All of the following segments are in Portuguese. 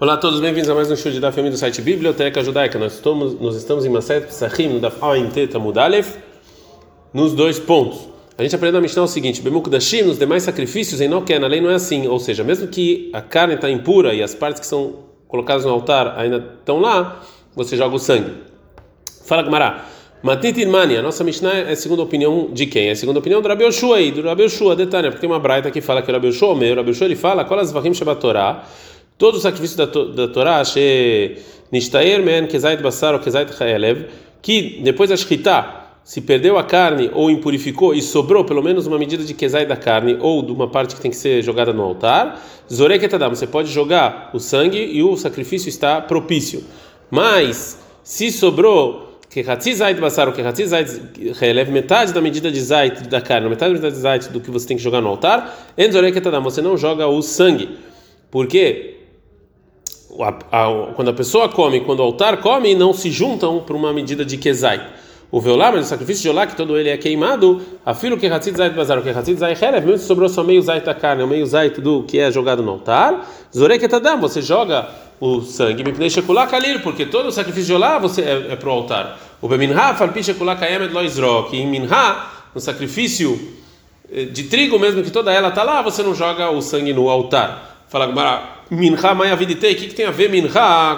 Olá a todos, bem-vindos a mais um show de Daf do site Biblioteca Judaica. Nós estamos, nós estamos em no Daf Ain Tamud Aleph, nos dois pontos. A gente aprendeu a Mishnah o seguinte: Bemuk Dashim, nos demais sacrifícios, em Noken, a lei não é assim. Ou seja, mesmo que a carne está impura e as partes que são colocadas no altar ainda estão lá, você joga o sangue. Fala Gmará. Matnit Mani, a nossa Mishnah é a segunda opinião de quem? É a segunda opinião do Rabi Yoshua aí, do Rabi Yoshua, detalhe, porque tem uma braita que fala que o Rabi Yoshua, o Rabi Yoshua ele fala, Kolas Vahim Shabbat Torah, todo o sacrifício da, da Torá, Nishtaer Basar ou que depois da Shkita, se perdeu a carne ou impurificou e sobrou pelo menos uma medida de Kezai da carne ou de uma parte que tem que ser jogada no altar, Zoreketadam, você pode jogar o sangue e o sacrifício está propício. Mas, se sobrou que zait basar, que zait releve metade da medida de zait da carne, metade da medida de zait do que você tem que jogar no altar, você não joga o sangue. Porque quando a pessoa come, quando o altar come, não se juntam para uma medida de kezai. O veolá, mas o sacrifício de olá, que todo ele é queimado, afilo que hatzit zait bazar, que hatzit zait releve, mesmo se sobrou só meio zait da carne, ou meio zait do que é jogado no altar, zoreketadam, você joga o sangue, me shekulá kalir, porque todo o sacrifício de olá você é, é para o altar. O beminha falpi shekulá kayemet loizro, que em minha, no sacrifício eh, de trigo, mesmo que toda ela está lá, você não joga o sangue no altar. Fala, minha mãe aviditei, o que, que tem a ver minha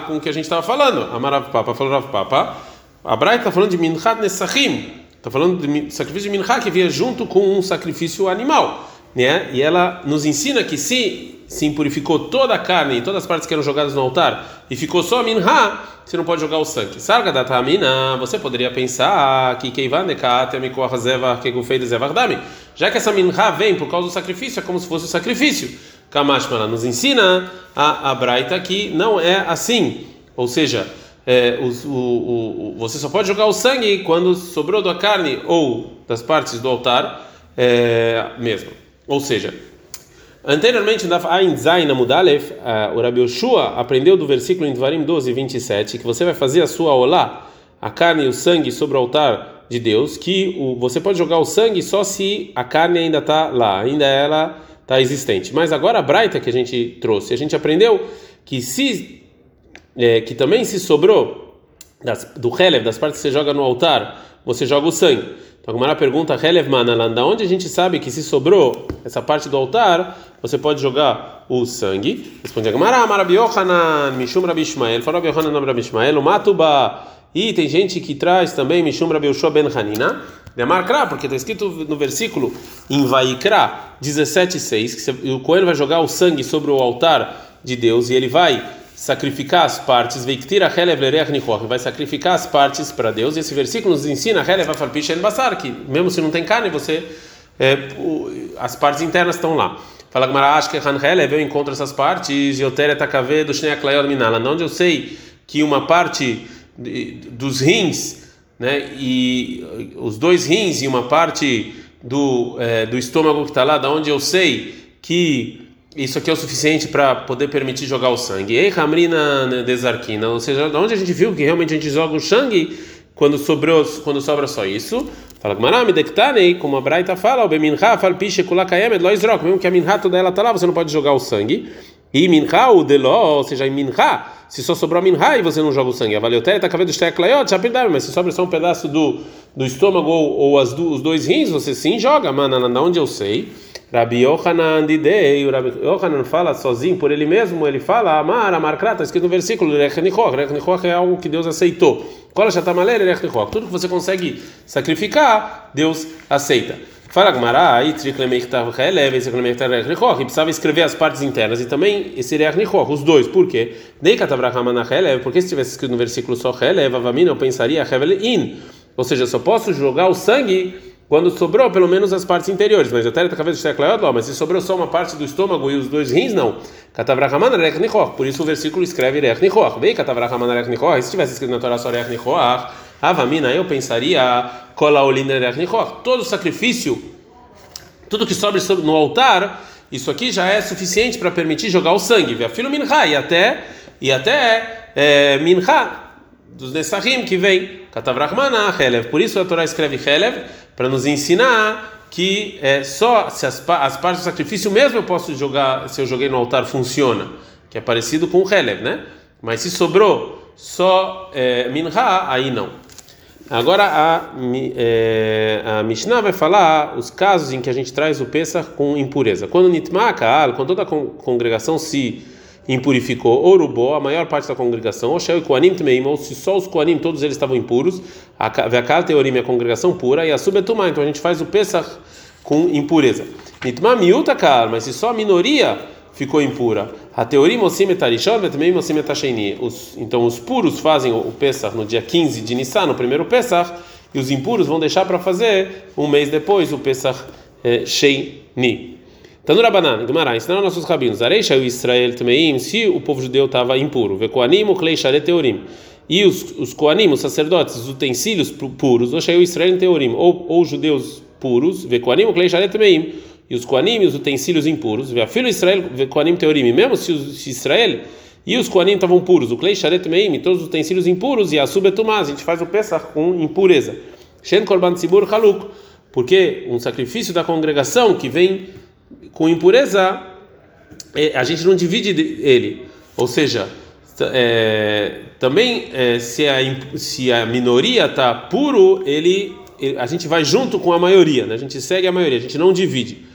com o que a gente estava falando? Amarav Papa, falou Rav Papa. A está falando de minhat nesachim, está falando de sacrifício de minha que via junto com um sacrifício animal, né? E ela nos ensina que se se impurificou toda a carne e todas as partes que eram jogadas no altar e ficou só a minha, você não pode jogar o sangue. Sarga da tamina, você poderia pensar que já que essa minha vem por causa do sacrifício, é como se fosse o sacrifício. Kamashmana nos ensina a, a Braita que não é assim, ou seja, é, o, o, o, você só pode jogar o sangue quando sobrou da carne ou das partes do altar é, mesmo. Ou seja, Anteriormente, na Ain Amudalef, o Rabi Yoshua aprendeu do versículo em Dvarim 12, 27, que você vai fazer a sua olá, a carne e o sangue sobre o altar de Deus, que você pode jogar o sangue só se a carne ainda está lá, ainda ela está existente. Mas agora a Braita que a gente trouxe, a gente aprendeu que se é, que também se sobrou das, do Helev, das partes que você joga no altar, você joga o sangue. Então a Gumara pergunta, da onde a gente sabe que se sobrou essa parte do altar, você pode jogar o sangue. Responde a Yohanan, Mishum Rabi Ishmael, Farab Yohanan Rabi Matuba. E tem gente que traz também Mishum Rabi Ben Hanina. Demarcra, porque está escrito no versículo em Vaikra 17,6 que o coelho vai jogar o sangue sobre o altar de Deus e ele vai sacrificar as partes, vai sacrificar as partes para Deus. E esse versículo nos ensina, que mesmo se não tem carne, você é, as partes internas estão lá. Fala Gmarash que Hanhelev, eu encontro essas partes, Yotere do Minala, onde eu sei que uma parte dos rins, né, e os dois rins e uma parte do, é, do estômago que está lá, da onde eu sei que isso aqui é o suficiente para poder permitir jogar o sangue. Ei, Hamrina desarquina, ou seja, onde a gente viu que realmente a gente joga o sangue quando sobrou, quando sobra só isso. Fala Gmarami dektanei, como a Braita fala, o beminha fala piche kulakayemed lo izrok, mesmo que a minha toda ela tá lá, você não pode jogar o sangue. E minha o deló, ou seja, em minha, se só sobrou a minha e você não joga o sangue. A valeutéria tá cabendo steklayot, já perdaram, mas se sobra só um pedaço do, do estômago ou, ou as, os dois rins, você sim joga, mano, na onde eu sei. Rabi Yohanan Didei, o Rabi Yohanan fala sozinho por ele mesmo, ele fala, Amar, Amar Krata, escrito no versículo, Rechnichok, Rechnichok é algo que Deus aceitou. Kola Shatamalere, Rechnichok, tudo que você consegue sacrificar, Deus aceita. Fala Gmará, Rechnichok, precisava escrever as partes internas e também esse Rechnichok, os dois, por quê? Neikatabrahama Relev, porque se tivesse escrito no versículo só Relev, Avamina, eu pensaria Hevel In, ou seja, só posso jogar o sangue quando sobrou pelo menos as partes interiores, mas até talvez mas se sobrou só uma parte do estômago e os dois rins, não. Por isso o versículo escreve Rechnichoch. Vei Katavrahaman Rechnichoch, se tivesse escrito na Torá só Rechnichoch, Avamina, eu pensaria Kolaolina Rechnichoch, todo sacrifício, tudo que sobe no altar, isso aqui já é suficiente para permitir jogar o sangue, vê a filo minha e até e até é, minha dos Nesahim que vem Katavrahmana Helev, por isso a Torá escreve Helev para nos ensinar que é só se as, as partes do sacrifício mesmo eu posso jogar, se eu joguei no altar funciona. que é parecido com o Helev, né? Mas se sobrou só é, Minha, aí não. Agora a, é, a Mishnah vai falar os casos em que a gente traz o Pesach com impureza. Quando Nitmaka, quando toda a congregação se impurificou, Orubó, a maior parte da congregação, ou Sheu Koanim também, ou se só os Koanim, todos eles estavam impuros, a Vekal Teorim é a congregação pura, e a Subetumá, então a gente faz o Pesach com impureza. Nitma kar, mas se só a minoria ficou impura. A teoria mosim etarishon, também mosim etasheni. Então os puros fazem o Pesach no dia 15 de Nissan, no primeiro Pesach, e os impuros vão deixar para fazer um mês depois o Pesach eh, Sheini. Tanura banana, Gumará, ensinaram nossos rabinos, Areisha o Israel também, se o povo judeu estava impuro, Vekoanim, Uklei Share Teorim. E os, os Koanim, os sacerdotes, os utensílios puros, ou o Israel Teorim, ou, ou judeus puros, Vekoanim, Uklei Share Temeim. E os Koanim, os utensílios impuros, filho Israel, Koanim Teorim, mesmo se, os, Israel e os Koanim estavam puros, o Klei Share Temeim, todos os utensílios impuros, e a Subetumaz, a gente faz o Pesach com impureza. Shen Korban Tzibur Haluk, porque um sacrifício da congregação que vem com impureza, é, a gente não divide ele. Ou seja, é, também é, se, a, se a minoria está puro, ele, a gente vai junto com a maioria, né? a gente segue a maioria, a gente não divide.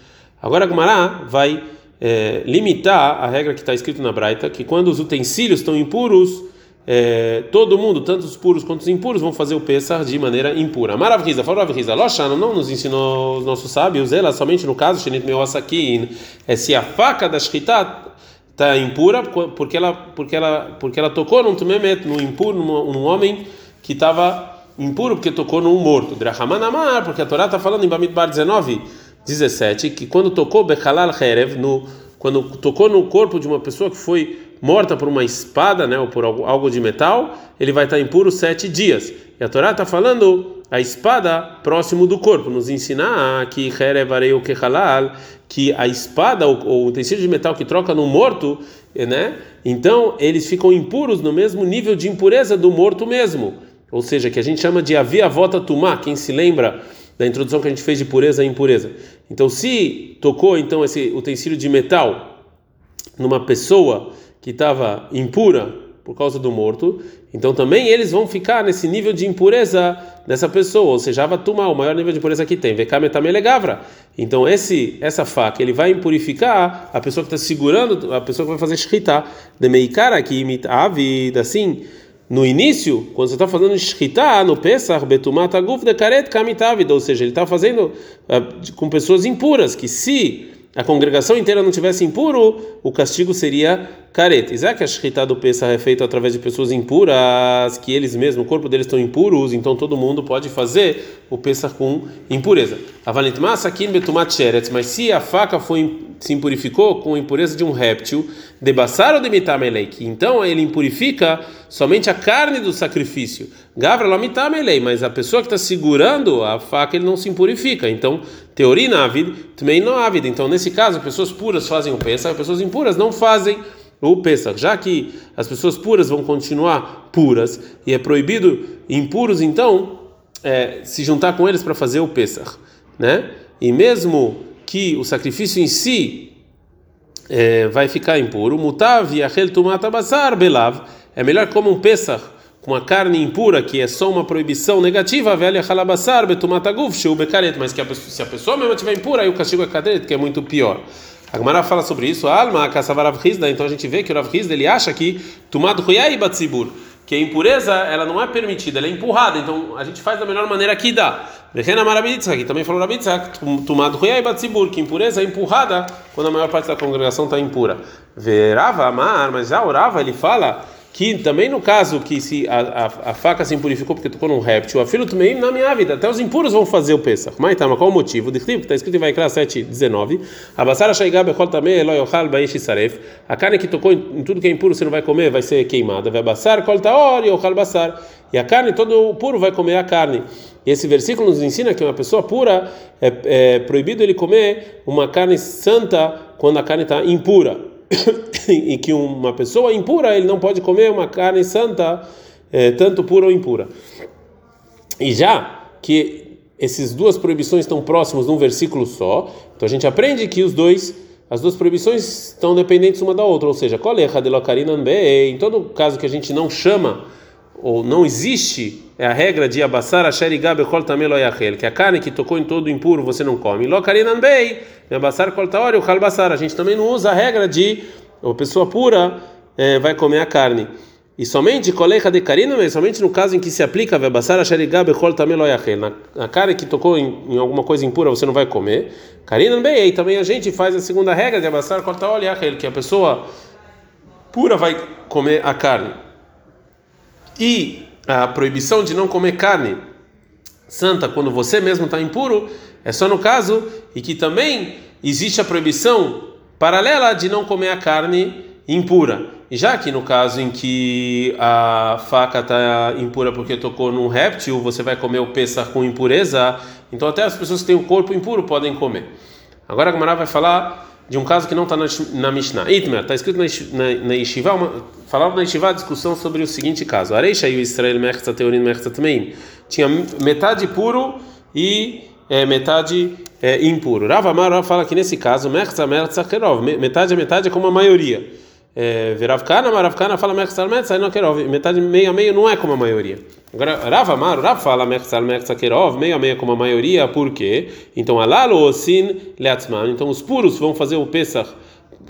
Agora a Gumará vai é, limitar a regra que está escrito na Braita, que quando os utensílios estão impuros, é, todo mundo, tanto os puros quanto os impuros, vão fazer o Pesach de maneira impura. Maravilha, Faravilha, Loshana não nos ensinou os nossos sábios, ela somente no caso, Shenit Meosakin, é se a faca da Shkita está impura, porque ela, porque ela, porque ela tocou num Tumemet, num impuro, num, num homem que estava impuro, porque tocou num morto. Drahamanamar, porque a Torá está falando em Bamidbar 19, 17, que quando tocou Bechalal Herev, no, quando tocou no corpo de uma pessoa que foi morta por uma espada, né, ou por algo de metal, ele vai estar impuro sete dias. E a Torá está falando a espada próximo do corpo, nos ensinar que o que a espada ou o utensílio de metal que troca no morto, né? Então eles ficam impuros no mesmo nível de impureza do morto mesmo. Ou seja, que a gente chama de avia vota tumá, quem se lembra da introdução que a gente fez de pureza e impureza. Então, se tocou então esse utensílio de metal numa pessoa que estava impura por causa do morto, então também eles vão ficar nesse nível de impureza dessa pessoa, ou seja, tumar o maior nível de impureza que tem, gavra. Então esse essa faca ele vai impurificar a pessoa que está segurando, a pessoa que vai fazer shkita, de meikara que imita a vida, assim. No início, quando você está fazendo shkita no Pesach, betumat aguf de karet kamitavida, ou seja, ele está fazendo uh, com pessoas impuras, que se a congregação inteira não tivesse impuro, o castigo seria careta. Já que a shkita do Pesach é feita através de pessoas impuras, que eles mesmos, o corpo deles estão impuros, então todo mundo pode fazer o Pesach com impureza. Avalentmas aqui betumat sheretz, mas se a faca foi se impurificou com a impureza de um réptil, de ou de mitamelek, então ele impurifica somente a carne do sacrifício. Gavra lo mitamelei, mas a pessoa que está segurando a faca ele não se impurifica. Então, teoria navid, também não ávid. Então, nesse caso, pessoas puras fazem o Pesach, pessoas impuras não fazem o Pesach. Já que as pessoas puras vão continuar puras e é proibido impuros, então, é, se juntar com eles para fazer o Pesach, né? E mesmo que o sacrifício em si é, vai ficar impuro, mutav yachel basar belav, é melhor como um Pesach com a carne impura, que é só uma proibição negativa, velha halabassar betumataguf sheu bekaret, mas que a pessoa, se a pessoa mesmo estiver impura, aí o castigo é cadet, que é muito pior. A Gemara fala sobre isso, alma kasavarav rizda, então a gente vê que o Rav Rizda ele acha que tumat huyai batzibur, que a impureza ela não é permitida, ela é empurrada, então a gente faz da melhor maneira que dá. Rehena Marabitzak, que também falou Rabitzak, tomado Huyai Batzibur, que impureza é empurrada quando a maior parte da congregação está impura. Verava Amar, mas já orava, ele fala que também no caso que se a, a, a, faca se impurificou porque tocou num réptil, a filho também na minha vida, até os impuros vão fazer o Pesach. Mas tá, mas qual o motivo? De que está escrito em Vaikra 7, 19. Abassara Shaigab Echol também Eloi Ochal Baish Saref. A carne que tocou em, em, tudo que é impuro você não vai comer, vai ser queimada. Vai abassar Kol Taor e Ochal Bassar. E a carne, todo puro vai comer a carne. E esse versículo nos ensina que uma pessoa pura é, é proibido ele comer uma carne santa quando a carne está impura. e que uma pessoa impura ele não pode comer uma carne santa, é, tanto pura ou impura. E já que essas duas proibições estão próximos num versículo só, então a gente aprende que os dois as duas proibições estão dependentes uma da outra, ou seja, em todo caso que a gente não chama ou não existe é a regra de abassar a sherigab kol tameloyachel, que a carne que tocou em todo impuro você não come. Lokarinan bei, abassar kol taori o kalbasar. A gente também não usa a regra de a pessoa pura é, vai comer a carne. E somente colecha de carina, somente no caso em que se aplica a sherigab kol tameloyachel, na carne que tocou em, em, alguma coisa impura você não vai comer. Karinan bei, e também a gente faz a segunda regra de abassar kol taori que a pessoa pura vai comer a carne. E a proibição de não comer carne santa quando você mesmo está impuro é só no caso e que também existe a proibição paralela de não comer a carne impura. E já que no caso em que a faca está impura porque tocou num réptil, você vai comer o pêssar com impureza, então até as pessoas que têm o corpo impuro podem comer. Agora a Gamara vai falar de um caso que não está na, na Mishnah. Itmer, está escrito na, na, na Yeshiva, uma, falava na Yeshiva a discussão sobre o seguinte caso. Areisha e o Israel Mechza Teorim Mechza Tmeim. Tinha metade puro e é, metade é, impuro. Rav Amar fala que nesse caso, Mechza Mechza Kerov, metade a metade é como a maioria. É, Maravkana fala Mechza Mechza não Kerov, metade meio a meio não é como a maioria. Agora, Rav Amar, Rav fala Mechzal Mechzakerov, meio a meio como a maioria, por quê? Então, Alalo Osin Leatzman, então os puros vão fazer o Pesach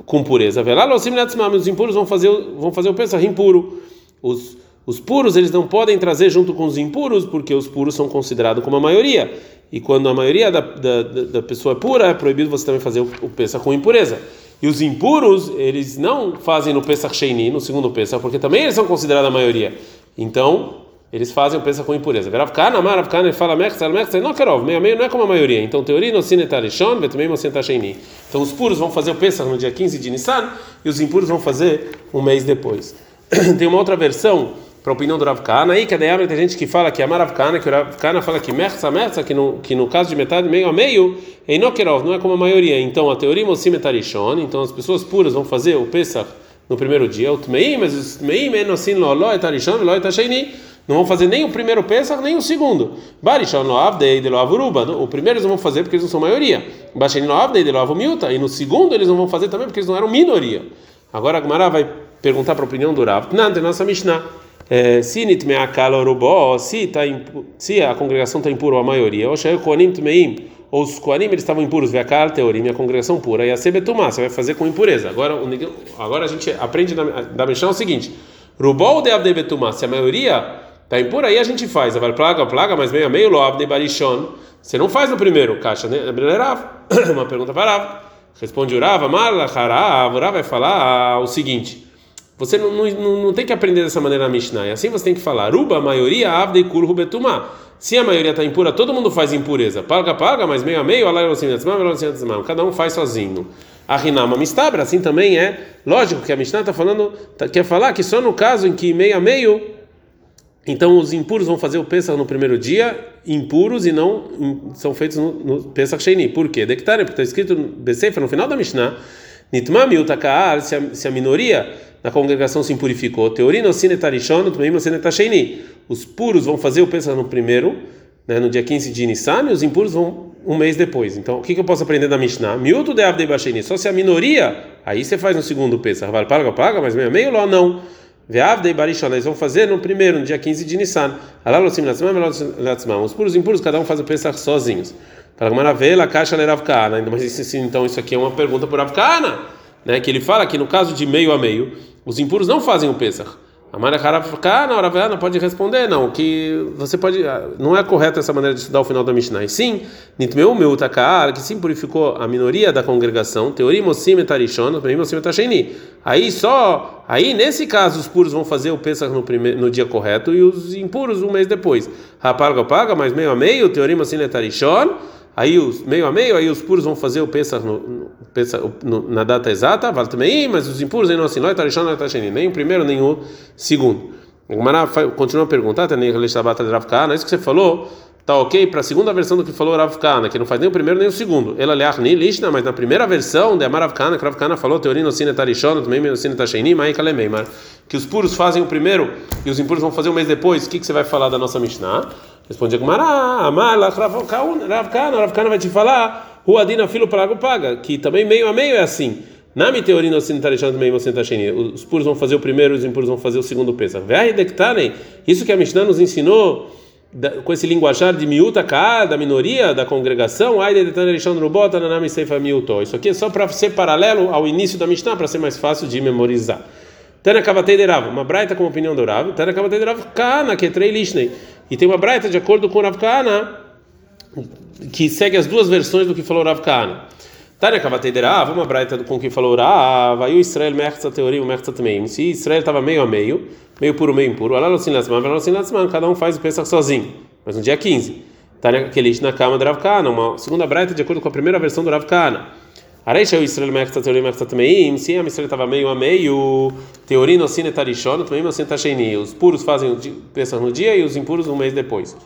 com pureza. Velalo Osin Leatzman, os impuros vão fazer, vão fazer o Pesach impuro. Os, os puros, eles não podem trazer junto com os impuros, porque os puros são considerados como a maioria. E quando a maioria da, da, da pessoa é pura, é proibido você também fazer o, o Pesach com impureza. E os impuros, eles não fazem no Pesach Sheini, no segundo Pesach, porque também eles são considerados a maioria. Então, eles fazem o pensa com impureza. Ravkana, Amar, Ravkana, ele fala Mechza, Mechza, não quero, meio meio não é como a maioria. Então, teoria no sinetarishon, vetumei mosentasheni. Então, os puros vão fazer o pensa no dia 15 de Nissan e os impuros vão fazer um mês depois. Tem uma outra versão para a opinião do Ravkana aí, que é tem gente que fala que Amar Ravkana, que o Ravkana fala que Mechza, Mechza, que no, que no caso de metade, meio a meio, não quero, não é como a maioria. Então, a teoria mosimetarishon, então as pessoas puras vão fazer o Pesach no primeiro dia, o Tmei, mas Tmei, menos assim, lo, lo, etarishon, lo, etasheni, não vão fazer nem o primeiro Pesach, nem o segundo. Barishon no Avdei de Loavuruba. O primeiro eles não vão fazer porque eles não são maioria. Basheni no Avdei de Loavumilta. E no segundo eles não vão fazer também porque eles não eram minoria. Agora a Gmará vai perguntar para a opinião do Rav. Não, tem nossa Mishnah. É, se se a congregação está impura, a maioria, ou ou os Koanim eles estavam impuros, Veakal, Teorim, a congregação pura, e a Sebetumá, você vai fazer com impureza. Agora, agora a gente aprende da, da Mishnah o seguinte: Rubol de Abdebetumá, se a maioria Tá impuro aí a gente faz. Vai plaga, plaga, mas meio a meio, loab de barishon. Você não faz no primeiro, caixa, né? Uma pergunta para Rav. Responde Urava, Marla, Harav. Urava vai falar o seguinte. Você não, não, não tem que aprender dessa maneira na Mishnah. É assim você tem que falar. Ruba, a maioria, avde e kurhu betumá. Se a maioria está impura, todo mundo faz impureza. Paga, paga, mas meio a meio, cada um faz sozinho. A Rinama Mistabra, assim também é lógico que a Mishnah está falando, tá, quer falar que só no caso em que meio a meio então os impuros vão fazer o Pesach no primeiro dia, impuros e não são feitos no, no Pesach Sheni. Por quê? Dectare, porque está escrito no final da Mishnah, Nitma miutakaar, se, se a minoria da congregação se impurificou, teorino sinetarishon, tmeim sinetasheni. Os puros vão fazer o Pesach no primeiro, né, no dia 15 de Nissan, e os impuros vão um mês depois. Então, o que, que eu posso aprender da Mishnah? Miuto de avdei só se a minoria, aí você faz no segundo Pesach. Vai, paga, paga, mas meio meio lá não. Veavdei barishon, eles vão fazer no primeiro, no dia 15 de Nissan. Alalosim latzmam, os puros impuros, cada um faz o Pesach sozinhos. Para a Maravela, caixa leravkana. Mas então isso aqui é uma pergunta por Avkana, né? Que ele fala que no caso de meio a meio, os impuros não fazem o Pesach. A Mara na hora não pode responder, não, que você pode, ah, não é correto essa maneira de estudar o final da Mishnah. E sim, nitmeu meu takar, que sim purificou a minoria da congregação, teoria mosim etarishon, mosim etasheni. Aí só, aí nesse caso os puros vão fazer o Pesach no primeiro, no dia correto e os impuros um mês depois. Rapaga paga, mas meio a meio, teoria mosim etarishon aí os meio a meio, aí os puros vão fazer o Pesach, no, no, no, na data exata, vale também, mas os impuros assim, não é não é nem o primeiro, nem o segundo. O Gmará continua a perguntar, Shabbat de Ravkana, isso que você falou, tá ok para a segunda versão do que falou Ravkana, que não faz nem o primeiro nem o segundo. Ela leach nem lishna, mas na primeira versão de Amaravkana, que Ravkana falou, teoria no Sine Tarishon, também Sine Tasheni, mas que os puros fazem o primeiro e os impuros vão fazer um mês depois, o que, que você vai falar da nossa Mishnah? Responde Gumara, Amar, Ravkana, Ravkana vai te falar O Adina filo pago paga, que também meio a meio é assim. Na minha teoria, nós deixando meio Os puros vão fazer o primeiro, os impuros vão fazer o segundo peça. Isso que a Mishnah nos ensinou com esse linguajar de miúta cá, da minoria, da congregação, isso aqui é só para ser paralelo ao início da Mishnah, para ser mais fácil de memorizar. Tana Kavatei de Rav, uma braita com opinião do Rav, Tana Kavatei de Rav Kana, que é Lishnei. E tem uma braita de acordo com o Rav Kana, que segue as duas versões do que falou Rav Kana. Tânia Kavatei de Rav, uma braita com quem falou Rav, aí o Israel mercha teoria, o mercha também. Se Israel estava meio a meio, meio puro, meio impuro, lá assim assim cada um faz o Pesach sozinho. Mas no dia 15. Tânia Kelish na cama do Rav Kana, uma segunda braita de acordo com a primeira versão do Rav Kana. Areixa o Israel mercha teoria, mercha também. Se a Israel estava meio a meio, teoria no sine tarishon, também no sine tasheni. Os puros fazem o Pesach no dia e os impuros um mês depois.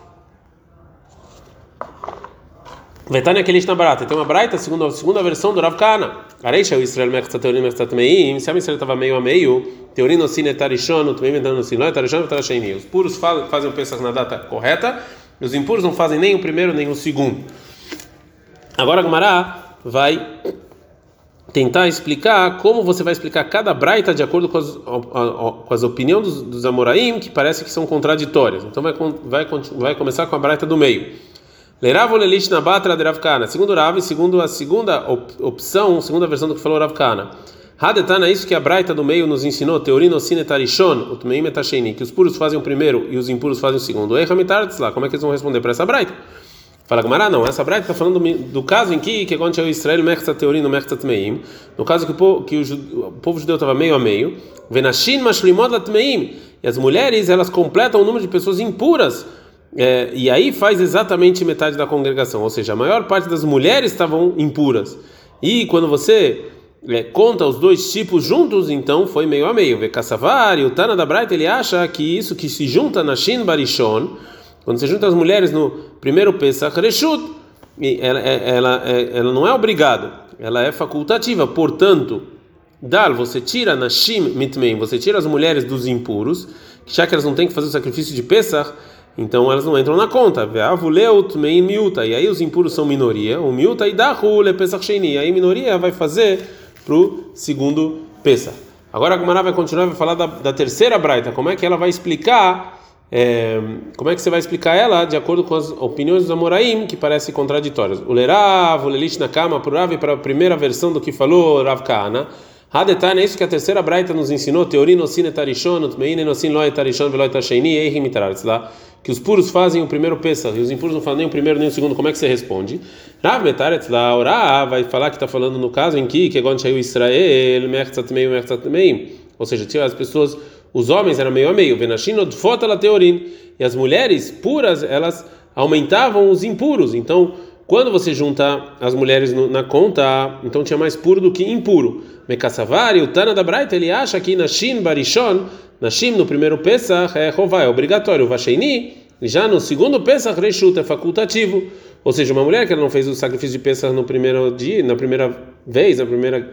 Vetânia que na barata. Tem uma braita, segunda, segunda versão do Rav Kana. Areisha o Israel mechta teorim mechta tmeim. Se a Israel estava meio a meio, teorim no sine tarishon, também inventando no sine tarishon, tarasheni. Os puros fazem o Pesach na data correta, e os impuros não fazem nem o primeiro nem o segundo. Agora a Gemara vai tentar explicar como você vai explicar cada braita de acordo com as, com as opiniões dos, dos Amoraim, que parece que são contraditórias. Então vai, vai, vai começar com a braita do meio. Leirav Lelish na Batra de Rav Kana. Segundo Rav, segundo a segunda opção, segunda versão do que falou Rav Kana. Hadetana, isso que a Braita do meio nos ensinou, Teorino Sinetarishon, o Tmeim Etasheni, que os puros fazem o primeiro e os impuros fazem o segundo. Ei, lá, como é que eles vão responder para essa Braita? Fala Gamara, não, essa Braita está falando do, do, caso em que, que aconteceu Israel, Mechta Teorino, Mechta Tmeim, no caso que o que o, o povo judeu estava meio a meio, Venashin Mashlimod Tmeim, e as mulheres, elas completam o número de pessoas impuras é, e aí faz exatamente metade da congregação, ou seja, a maior parte das mulheres estavam impuras. E quando você é, conta os dois tipos juntos, então foi meio a meio. Vê Kassavar e o Tana da Braita, ele acha que isso que se junta na Shin Barishon, quando você junta as mulheres no primeiro Pesach Reshut, ela, é, ela, é, ela não é obrigada, ela é facultativa, portanto, Dal, você tira na Shim Mitmeim, você tira as mulheres dos impuros, já que elas não têm que fazer o sacrifício de Pesach, então elas não entram na conta. E aí os impuros são minoria. O miuta e dahule pesach sheni. Aí minoria vai fazer para o segundo pesa. Agora a Gumara vai continuar vai falar da, da, terceira braita. Como é que ela vai explicar? É, como é que você vai explicar ela de acordo com as opiniões dos Amoraim que parecem contraditórias? O Lerav, o Lelish na cama, para a primeira versão do que falou Rav Kana. Hadetana, é isso que a terceira braita nos ensinou. Teoria no sine tarishon, utmeine no sin loy tarishon veloy tasheni, eihim lá que os puros fazem o primeiro Pesach e os impuros não fazem nem o primeiro nem o segundo, como é que você responde? Rav Metaret orá, vai falar que está falando no caso em que, que quando saiu Israel, Mertzat meio, ou seja, tinha as pessoas, os homens eram meio a meio, Venashino Dfota la Teorin, e as mulheres puras, elas aumentavam os impuros, então quando você junta as mulheres no, na conta, então tinha mais puro do que impuro. Mekassavari, o Tana da Braita, ele acha que na Shin Barishon, na Shin, no primeiro Pesach, é Rová, é obrigatório. Vasheini, já no segundo Pesach, Reshut, é facultativo. Ou seja, uma mulher que não fez o sacrifício de Pesach no primeiro dia, na primeira vez, na primeira,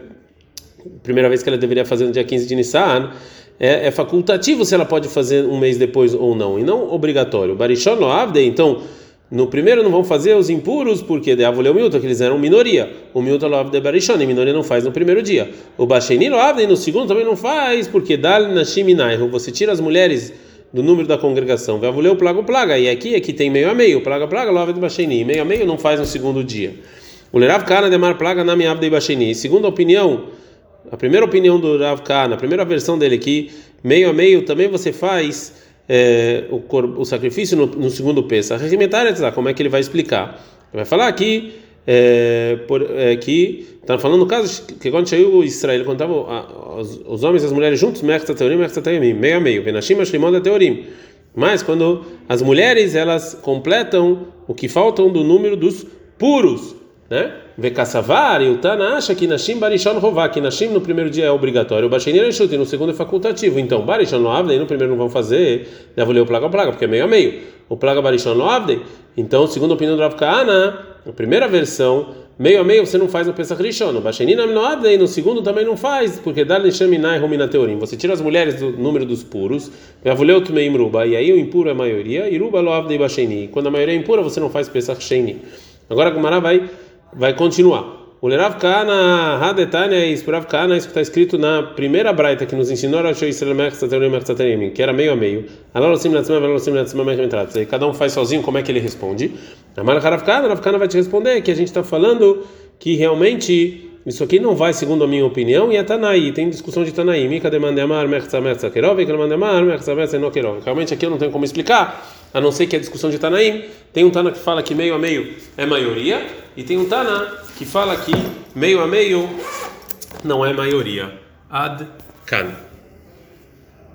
primeira vez que ela deveria fazer no dia 15 de Nissan, é, é facultativo se ela pode fazer um mês depois ou não, e não obrigatório. Barishon Loavde, então no primeiro não vão fazer os impuros, porque de Avole o Milton, que eles eram minoria. O Milton Loav de Barishon, e minoria não faz no primeiro dia. O Basheni Loav, e no segundo também não faz, porque Dal Nashiminai, você tira as mulheres do número da congregação. Vai o plaga plaga. E aqui, aqui tem meio a meio. Plaga plaga, Loav de Basheni. Meio a meio não faz no segundo dia. O Lerav Kana de Mar Plaga na Miab de Basheni. Segundo a opinião, a primeira opinião do Rav Kana, a primeira versão dele aqui, meio a meio também você faz é, o, o, sacrifício no, no segundo Pesach, como é que ele vai explicar? Ele vai falar aqui é, por, é, que está falando no caso que quando saiu Israel, quando estavam os, os, homens e as mulheres juntos, meio a meio, mas quando as mulheres elas completam o que faltam do número dos puros, né? Vekassavar e o Tana acha que Nashim Barishon Rová, que Nashim no primeiro dia é obrigatório, o Reshut e no segundo é facultativo. Então, Barishon Loavdei no primeiro não vão fazer, deve ler o plaga plaga, porque é meio a meio. O plaga Barishon Loavdei, então, segundo a opinião do Rav Kahana, a primeira versão, meio a meio você não faz no Pesach Rishon. O Basheni Loavdei no segundo também não faz, porque Dar Nishaminai Romina Teorim. Você tira as mulheres do número dos puros, Yavuleu Tumeim Ruba, e aí o impuro é a maioria, e Ruba Loavdei Basheni. Quando a maioria é impura, você não faz Pesach Sheni. Agora a Gumara vai vai continuar. O Lerav Kana Hadetania, isso Rav Kana, isso que está escrito na primeira braita que nos ensinou que era meio a meio. E cada um faz sozinho como é que ele responde. Amar Rav Kana, Rav Kana vai te responder que a gente está falando que realmente isso aqui não vai segundo a minha opinião e é Tanaí, tem discussão de Tanaí. Realmente aqui eu não tenho como explicar, a não ser que é discussão de Tanaí. Tem um Tana que fala que meio a meio é maioria e tem um Tana que fala que meio a meio não é maioria. Ad kan.